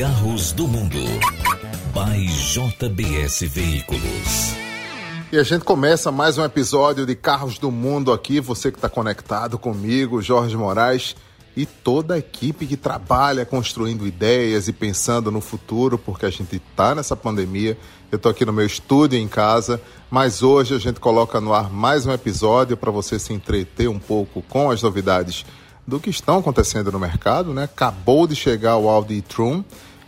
Carros do Mundo. By JBS Veículos. E a gente começa mais um episódio de Carros do Mundo aqui. Você que está conectado comigo, Jorge Moraes, e toda a equipe que trabalha construindo ideias e pensando no futuro, porque a gente está nessa pandemia. Eu estou aqui no meu estúdio em casa, mas hoje a gente coloca no ar mais um episódio para você se entreter um pouco com as novidades do que estão acontecendo no mercado. Né? Acabou de chegar o Audi e-tron.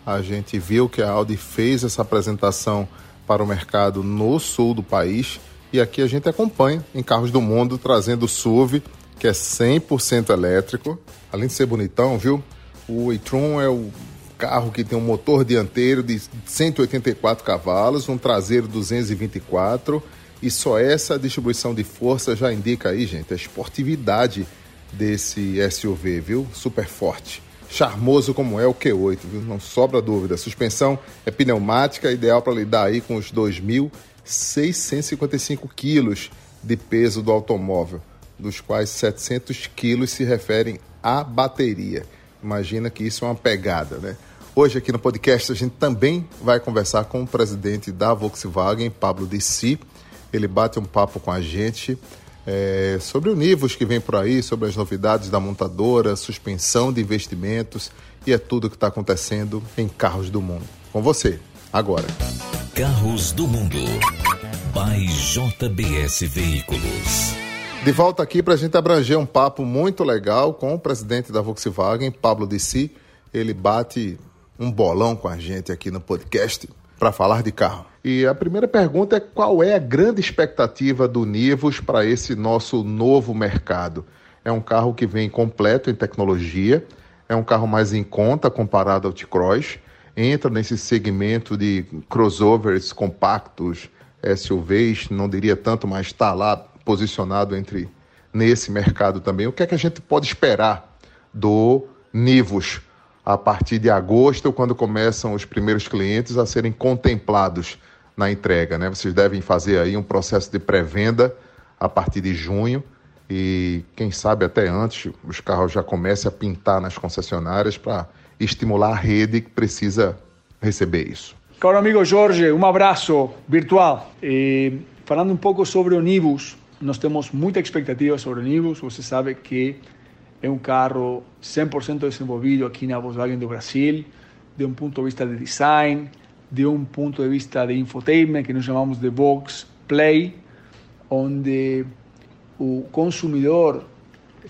A gente viu que a Audi fez essa apresentação para o mercado no sul do país. E aqui a gente acompanha em Carros do Mundo, trazendo o SUV, que é 100% elétrico. Além de ser bonitão, viu? O e-tron é o carro que tem um motor dianteiro de 184 cavalos, um traseiro 224 e só essa distribuição de força já indica aí, gente, a esportividade desse SUV, viu? Super forte. Charmoso como é o Q8, viu? Não sobra dúvida. A suspensão é pneumática, ideal para lidar aí com os 2.655 quilos de peso do automóvel, dos quais 700 quilos se referem à bateria. Imagina que isso é uma pegada, né? Hoje aqui no podcast a gente também vai conversar com o presidente da Volkswagen, Pablo Dissi. Ele bate um papo com a gente é, sobre o Nivus que vem por aí, sobre as novidades da montadora, suspensão de investimentos e é tudo o que está acontecendo em carros do mundo. Com você, agora. Carros do Mundo. By JBS Veículos. De volta aqui para a gente abranger um papo muito legal com o presidente da Volkswagen, Pablo Dissi. Ele bate um bolão com a gente aqui no podcast para falar de carro. E a primeira pergunta é qual é a grande expectativa do Nivus para esse nosso novo mercado? É um carro que vem completo em tecnologia, é um carro mais em conta comparado ao T-Cross, entra nesse segmento de crossovers compactos, SUVs, não diria tanto, mas está lá posicionado entre nesse mercado também. O que é que a gente pode esperar do Nivus? a partir de agosto, quando começam os primeiros clientes a serem contemplados na entrega. Né? Vocês devem fazer aí um processo de pré-venda a partir de junho e quem sabe até antes os carros já comecem a pintar nas concessionárias para estimular a rede que precisa receber isso. Caro amigo Jorge, um abraço virtual. E, falando um pouco sobre o Nibus, nós temos muita expectativa sobre o Nibus. Você sabe que é um carro 100% desenvolvido aqui na Volkswagen do Brasil, de um ponto de vista de design, de um ponto de vista de infotainment, que nós chamamos de Vox Play, onde o consumidor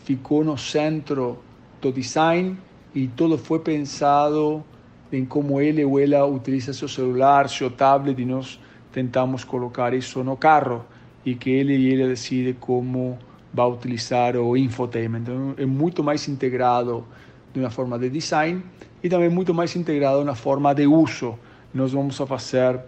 ficou no centro do design e tudo foi pensado em como ele ou ela utiliza seu celular, seu tablet e nós tentamos colocar isso no carro e que ele e ela decide como vai utilizar o infotainment. Então, é muito mais integrado de uma forma de design e também muito mais integrado na forma de uso. Nós vamos fazer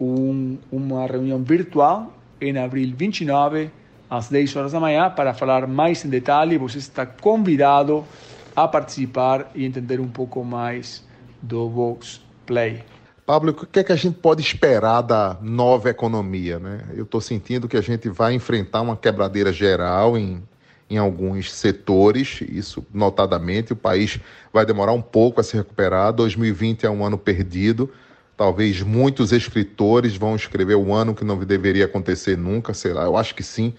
um, uma reunião virtual em abril 29, às 10 horas da manhã, para falar mais em detalhe. Você está convidado a participar e entender um pouco mais do Vox Play. Pablo, o que é que a gente pode esperar da nova economia? Né? Eu estou sentindo que a gente vai enfrentar uma quebradeira geral em, em alguns setores, isso notadamente. O país vai demorar um pouco a se recuperar. 2020 é um ano perdido. Talvez muitos escritores vão escrever o ano que não deveria acontecer nunca, sei lá. Eu acho que sim,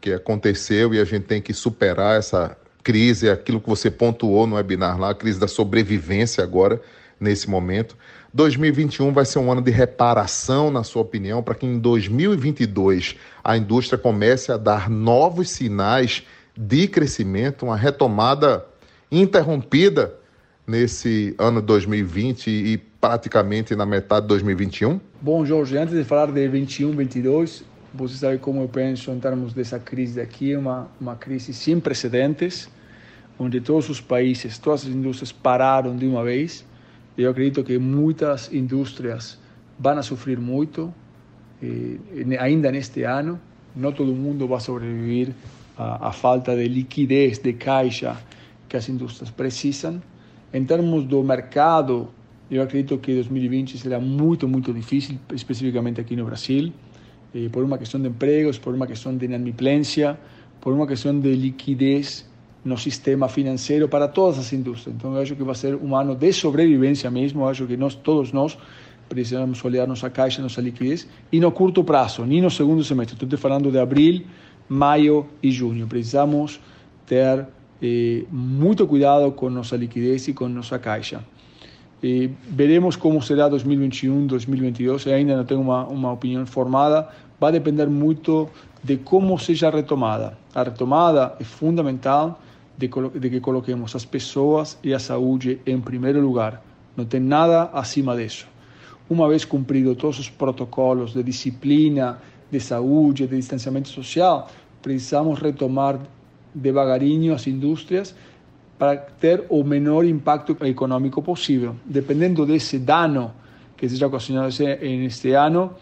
que aconteceu e a gente tem que superar essa crise, aquilo que você pontuou no webinar lá, a crise da sobrevivência agora, nesse momento. 2021 vai ser um ano de reparação, na sua opinião, para que em 2022 a indústria comece a dar novos sinais de crescimento, uma retomada interrompida nesse ano 2020 e praticamente na metade de 2021? Bom, Jorge, antes de falar de 21, 22, você sabe como eu penso em termos dessa crise aqui, uma, uma crise sem precedentes, onde todos os países, todas as indústrias pararam de uma vez eu acredito que muitas indústrias vão sofrer muito, eh, ainda neste ano. Não todo mundo vai sobreviver à, à falta de liquidez, de caixa que as indústrias precisam. Em termos do mercado, eu acredito que 2020 será muito, muito difícil, especificamente aqui no Brasil, eh, por uma questão de empregos, por uma questão de inadimplência, por uma questão de liquidez no sistema financeiro para todas as indústrias. Então, eu acho que vai ser um ano de sobrevivência mesmo. Eu acho que nós, todos nós, precisamos olhar nossa caixa, nossa liquidez, e no curto prazo, nem no segundo semestre. Estou falando de abril, maio e junho. Precisamos ter eh, muito cuidado com nossa liquidez e com nossa caixa. Eh, veremos como será 2021, 2022. Eu ainda não tenho uma, uma opinião formada. Vai depender muito de como seja a retomada. A retomada é fundamental de, de que coloquemos as pessoas e a saúde em primeiro lugar. Não tem nada acima disso. Uma vez cumprido todos os protocolos de disciplina, de saúde, de distanciamento social, precisamos retomar devagarinho as indústrias para ter o menor impacto econômico possível. Dependendo desse dano que seja ocasionado neste ano,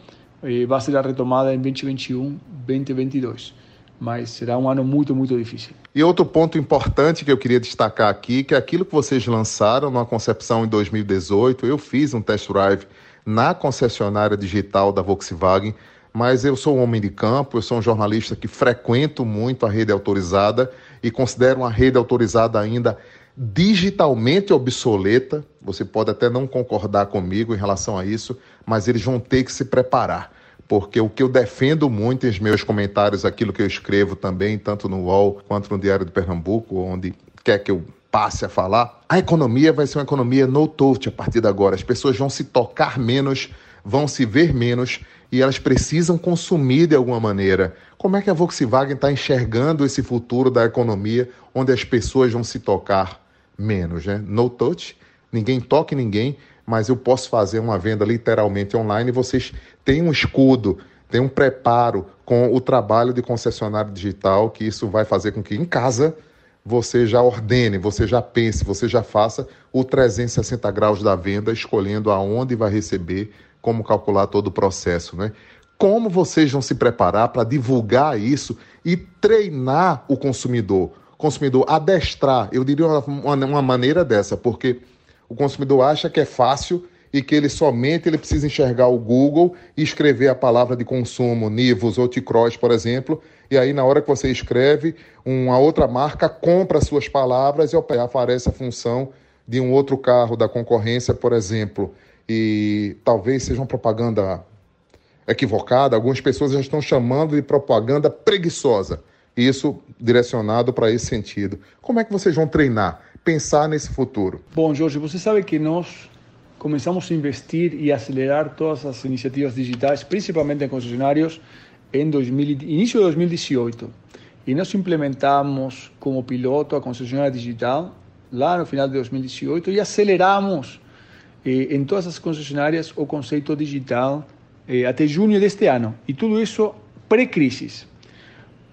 eh, vai ser a retomada em 2021, 2022. Mas será um ano muito, muito difícil. E outro ponto importante que eu queria destacar aqui, que é aquilo que vocês lançaram numa concepção em 2018, eu fiz um test drive na concessionária digital da Volkswagen, mas eu sou um homem de campo, eu sou um jornalista que frequento muito a rede autorizada e considero uma rede autorizada ainda digitalmente obsoleta. Você pode até não concordar comigo em relação a isso, mas eles vão ter que se preparar. Porque o que eu defendo muito em meus comentários, aquilo que eu escrevo também, tanto no UOL quanto no Diário de Pernambuco, onde quer que eu passe a falar, a economia vai ser uma economia no touch a partir de agora. As pessoas vão se tocar menos, vão se ver menos e elas precisam consumir de alguma maneira. Como é que a Volkswagen está enxergando esse futuro da economia onde as pessoas vão se tocar menos, né? No touch, ninguém toca em ninguém, mas eu posso fazer uma venda literalmente online e vocês têm um escudo, têm um preparo com o trabalho de concessionário digital, que isso vai fazer com que em casa você já ordene, você já pense, você já faça o 360 graus da venda, escolhendo aonde vai receber, como calcular todo o processo, né? Como vocês vão se preparar para divulgar isso e treinar o consumidor? consumidor adestrar, eu diria uma, uma maneira dessa, porque o consumidor acha que é fácil e que ele somente ele precisa enxergar o Google e escrever a palavra de consumo, Nivus ou T-Cross, por exemplo, e aí na hora que você escreve, uma outra marca compra suas palavras e aparece a função de um outro carro da concorrência, por exemplo, e talvez seja uma propaganda equivocada, algumas pessoas já estão chamando de propaganda preguiçosa isso direcionado para esse sentido. Como é que vocês vão treinar, pensar nesse futuro? Bom, Jorge, você sabe que nós começamos a investir e acelerar todas as iniciativas digitais, principalmente em concessionários, em 2000, início de 2018. E nós implementamos como piloto a concessionária digital lá no final de 2018 e aceleramos em todas as concessionárias o conceito digital eh, até junho deste ano. E tudo isso pré-crise.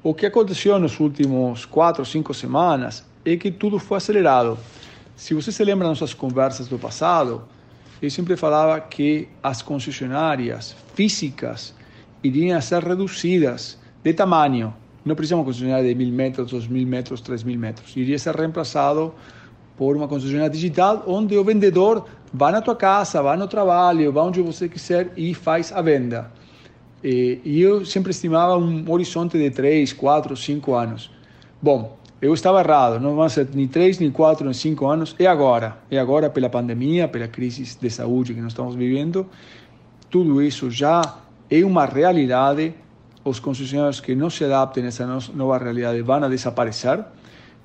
O que aconteceu nos últimos quatro, cinco semanas é que tudo foi acelerado. Se você se lembra das nossas conversas do passado, eu sempre falava que as concessionárias físicas iriam ser reduzidas de tamanho. Não precisamos concessionária de mil metros, dois mil metros, três mil metros. Iria ser reemplazado por uma concessionária digital, onde o vendedor vai na tua casa, vai no trabalho, vai onde você quiser e faz a venda. E eu sempre estimava um horizonte de 3, 4, 5 anos. Bom, eu estava errado, não vão ser nem 3, nem 4, nem 5 anos, é agora. É agora pela pandemia, pela crise de saúde que nós estamos vivendo. Tudo isso já é uma realidade. Os concessionários que não se adaptem a essa nova realidade vão desaparecer.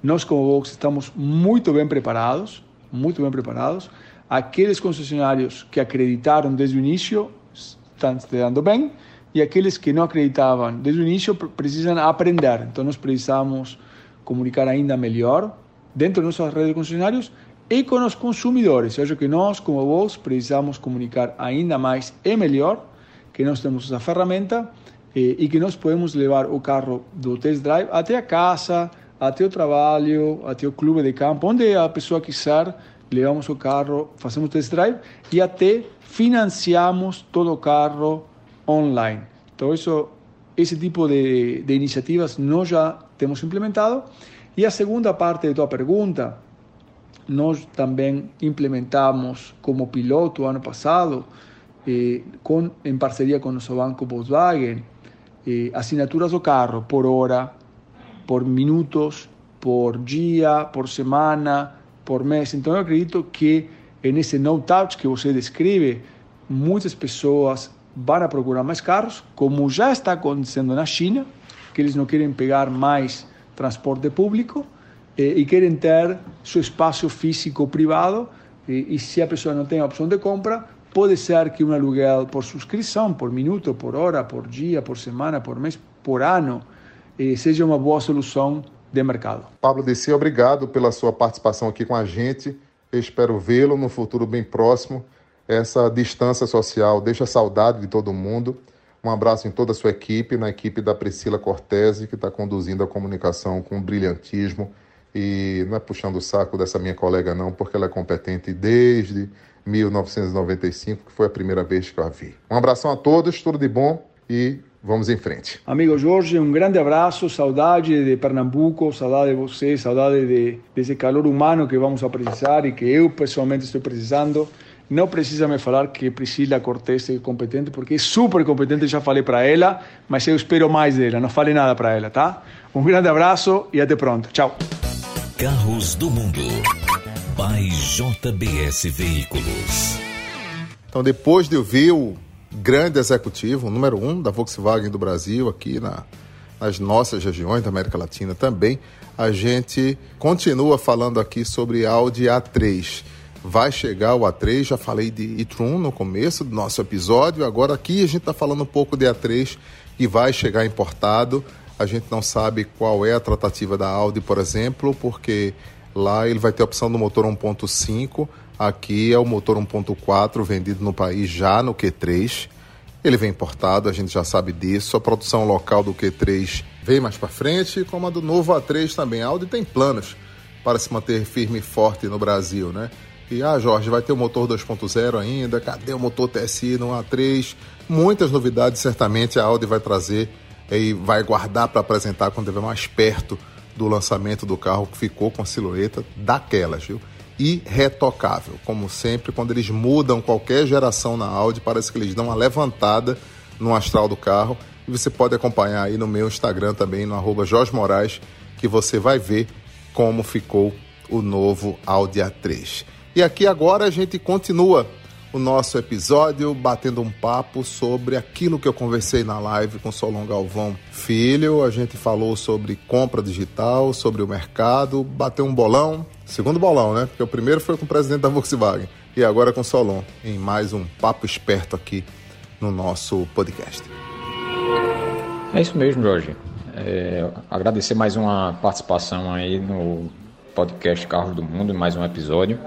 Nós, como Vox, estamos muito bem preparados, muito bem preparados. Aqueles concessionários que acreditaram desde o início estão se dando bem e aqueles que não acreditavam desde o início precisam aprender. Então nós precisamos comunicar ainda melhor dentro de nossas redes de concessionários e com os consumidores. Eu acho que nós, como vós, precisamos comunicar ainda mais e melhor, que nós temos essa ferramenta e, e que nós podemos levar o carro do test drive até a casa, até o trabalho, até o clube de campo, onde a pessoa quiser, levamos o carro, fazemos test drive e até financiamos todo o carro online. Então, isso, esse tipo de, de iniciativas nós já temos implementado. E a segunda parte de tua pergunta, nós também implementamos como piloto ano passado, eh, com, em parceria com o nosso banco Volkswagen, eh, assinaturas do carro por hora, por minutos por dia, por semana, por mês. Então eu acredito que nesse no-touch que você descreve, muitas pessoas vão procurar mais carros, como já está acontecendo na China, que eles não querem pegar mais transporte público eh, e querem ter seu espaço físico privado. E, e se a pessoa não tem a opção de compra, pode ser que um aluguel por subscrição, por minuto, por hora, por dia, por semana, por mês, por ano, seja uma boa solução de mercado. Pablo Dessi, obrigado pela sua participação aqui com a gente. Espero vê-lo no futuro bem próximo. Essa distância social deixa saudade de todo mundo. Um abraço em toda a sua equipe, na equipe da Priscila Cortese, que está conduzindo a comunicação com brilhantismo. E não é puxando o saco dessa minha colega, não, porque ela é competente desde 1995, que foi a primeira vez que eu a vi. Um abração a todos, tudo de bom e vamos em frente. Amigo Jorge, um grande abraço, saudade de Pernambuco, saudade de você, saudade de, desse calor humano que vamos a precisar e que eu pessoalmente estou precisando. Não precisa me falar que Priscila Cortez é competente, porque é super competente, já falei para ela, mas eu espero mais dela, não fale nada para ela, tá? Um grande abraço e até pronto. Tchau. Carros do Mundo. By JBS Veículos. Então, depois de ouvir o grande executivo, número um da Volkswagen do Brasil, aqui na, nas nossas regiões da América Latina também, a gente continua falando aqui sobre Audi A3 vai chegar o A3. Já falei de e-tron no começo do nosso episódio. Agora aqui a gente está falando um pouco de A3 e vai chegar importado. A gente não sabe qual é a tratativa da Audi, por exemplo, porque lá ele vai ter a opção do motor 1.5. Aqui é o motor 1.4 vendido no país já no Q3. Ele vem importado, a gente já sabe disso. A produção local do Q3 vem mais para frente, como a do novo A3 também. A Audi tem planos para se manter firme e forte no Brasil, né? E, ah, Jorge, vai ter o motor 2.0 ainda, cadê o motor TSI no A3? Muitas novidades certamente a Audi vai trazer e vai guardar para apresentar quando estiver mais perto do lançamento do carro que ficou com a silhueta daquelas, viu? E retocável, como sempre, quando eles mudam qualquer geração na Audi, parece que eles dão uma levantada no astral do carro. E você pode acompanhar aí no meu Instagram também, no arroba Jorge Moraes, que você vai ver como ficou o novo Audi A3. E aqui agora a gente continua o nosso episódio batendo um papo sobre aquilo que eu conversei na live com Solon Galvão Filho. A gente falou sobre compra digital, sobre o mercado, bateu um bolão, segundo bolão, né? Porque o primeiro foi com o presidente da Volkswagen e agora com Solon, em mais um papo esperto aqui no nosso podcast. É isso mesmo, Jorge. É, agradecer mais uma participação aí no podcast Carros do Mundo, mais um episódio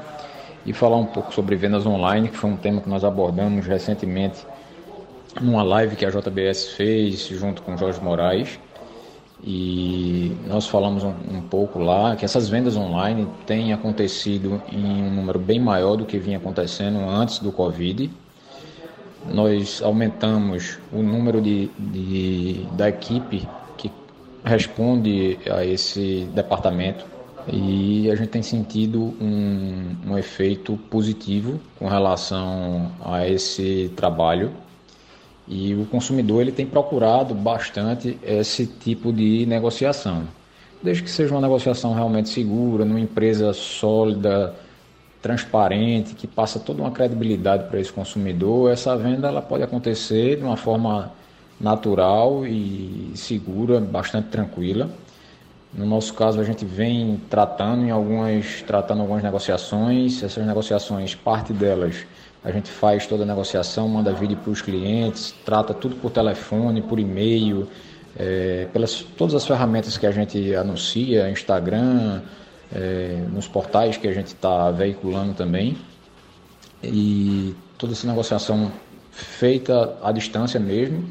e falar um pouco sobre vendas online, que foi um tema que nós abordamos recentemente numa live que a JBS fez junto com Jorge Moraes. E nós falamos um, um, pouco lá que essas vendas online têm acontecido em um número bem maior do que vinha acontecendo antes do Covid. Nós aumentamos o número de, de da equipe que responde a esse departamento e a gente tem sentido um, um efeito positivo com relação a esse trabalho e o consumidor ele tem procurado bastante esse tipo de negociação. Desde que seja uma negociação realmente segura, numa empresa sólida, transparente, que passa toda uma credibilidade para esse consumidor, essa venda ela pode acontecer de uma forma natural e segura, bastante tranquila. No nosso caso, a gente vem tratando em algumas, tratando algumas negociações. Essas negociações, parte delas, a gente faz toda a negociação, manda vídeo para os clientes, trata tudo por telefone, por e-mail, é, pelas todas as ferramentas que a gente anuncia, Instagram, é, nos portais que a gente está veiculando também. E toda essa negociação feita à distância mesmo,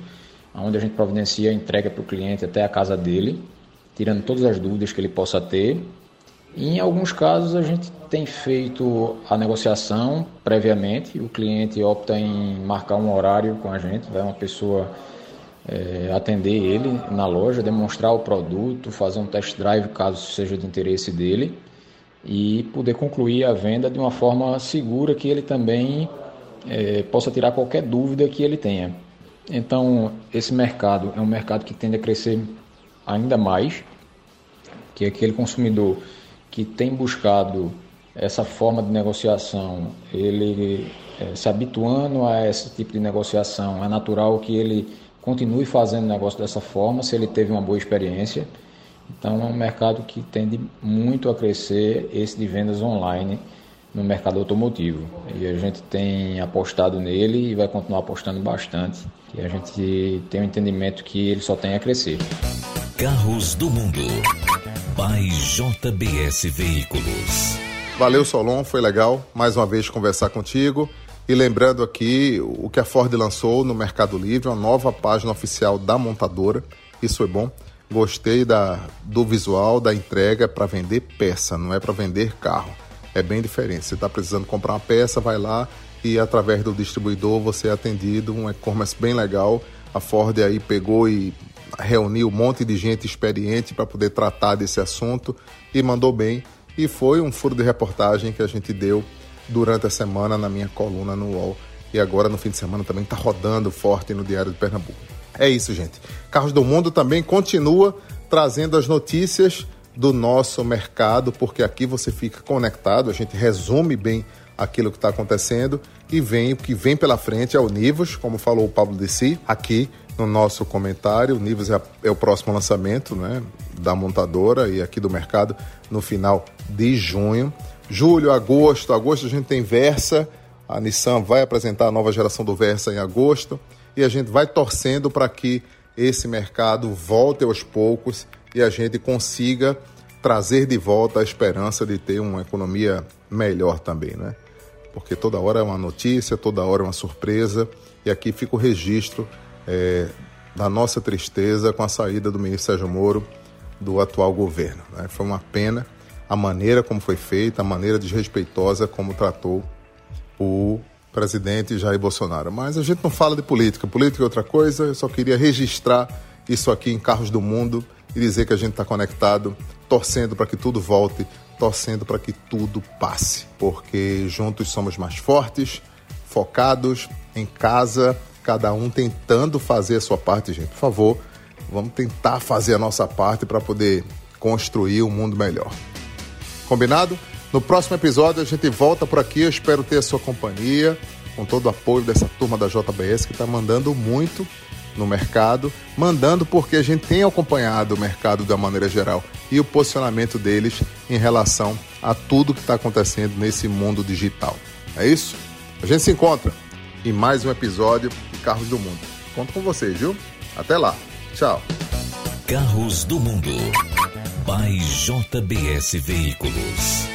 onde a gente providencia a entrega para o cliente até a casa dele tirando todas as dúvidas que ele possa ter. Em alguns casos a gente tem feito a negociação previamente, o cliente opta em marcar um horário com a gente, vai uma pessoa é, atender ele na loja, demonstrar o produto, fazer um test drive caso seja de interesse dele e poder concluir a venda de uma forma segura que ele também é, possa tirar qualquer dúvida que ele tenha. Então, esse mercado é um mercado que tende a crescer ainda mais que aquele consumidor que tem buscado essa forma de negociação, ele é, se habituando a esse tipo de negociação, é natural que ele continue fazendo negócio dessa forma, se ele teve uma boa experiência. Então é um mercado que tende muito a crescer esse de vendas online no mercado automotivo. E a gente tem apostado nele e vai continuar apostando bastante. E a gente tem o um entendimento que ele só tem a crescer. Carros do Mundo. JBS Veículos. Valeu, Solon, foi legal mais uma vez conversar contigo. E lembrando aqui o que a Ford lançou no Mercado Livre, uma nova página oficial da montadora. Isso foi bom. Gostei da, do visual, da entrega para vender peça, não é para vender carro. É bem diferente. Você está precisando comprar uma peça, vai lá e através do distribuidor você é atendido. Um e-commerce bem legal. A Ford aí pegou e reuniu um monte de gente experiente para poder tratar desse assunto e mandou bem. E foi um furo de reportagem que a gente deu durante a semana na minha coluna no UOL. E agora no fim de semana também está rodando forte no Diário de Pernambuco. É isso, gente. Carros do Mundo também continua trazendo as notícias do nosso mercado, porque aqui você fica conectado, a gente resume bem aquilo que está acontecendo e vem o que vem pela frente é o Nivus, como falou o Pablo Dessi aqui no nosso comentário. Nivus é, é, o próximo lançamento né, da montadora e aqui do mercado no final de junho. Julho, agosto, agosto a gente tem Versa, a Nissan vai apresentar a nova geração do Versa em agosto e a gente vai torcendo para que esse mercado volte aos poucos e a gente consiga trazer de volta a esperança de ter uma economia melhor também, né? Porque toda hora é uma notícia, toda hora é uma surpresa e aqui fica o registro é, da nossa tristeza com a saída do ministro Sérgio Moro do atual governo. Né? Foi uma pena a maneira como foi feita, a maneira desrespeitosa como tratou o presidente Jair Bolsonaro. Mas a gente não fala de política. Política é outra coisa. Eu só queria registrar isso aqui em Carros do Mundo e dizer que a gente está conectado, torcendo para que tudo volte, torcendo para que tudo passe. Porque juntos somos mais fortes, focados em casa, cada um tentando fazer a sua parte, gente. Por favor, vamos tentar fazer a nossa parte para poder construir um mundo melhor. Combinado? No próximo episódio a gente volta por aqui. Eu espero ter a sua companhia, com todo o apoio dessa turma da JBS que está mandando muito no mercado, mandando porque a gente tem acompanhado o mercado da maneira geral e o posicionamento deles em relação a tudo que está acontecendo nesse mundo digital. É isso? A gente se encontra em mais um episódio de Carros do Mundo. Conto com vocês, viu? Até lá. Tchau. Carros do Mundo. By JBS Veículos.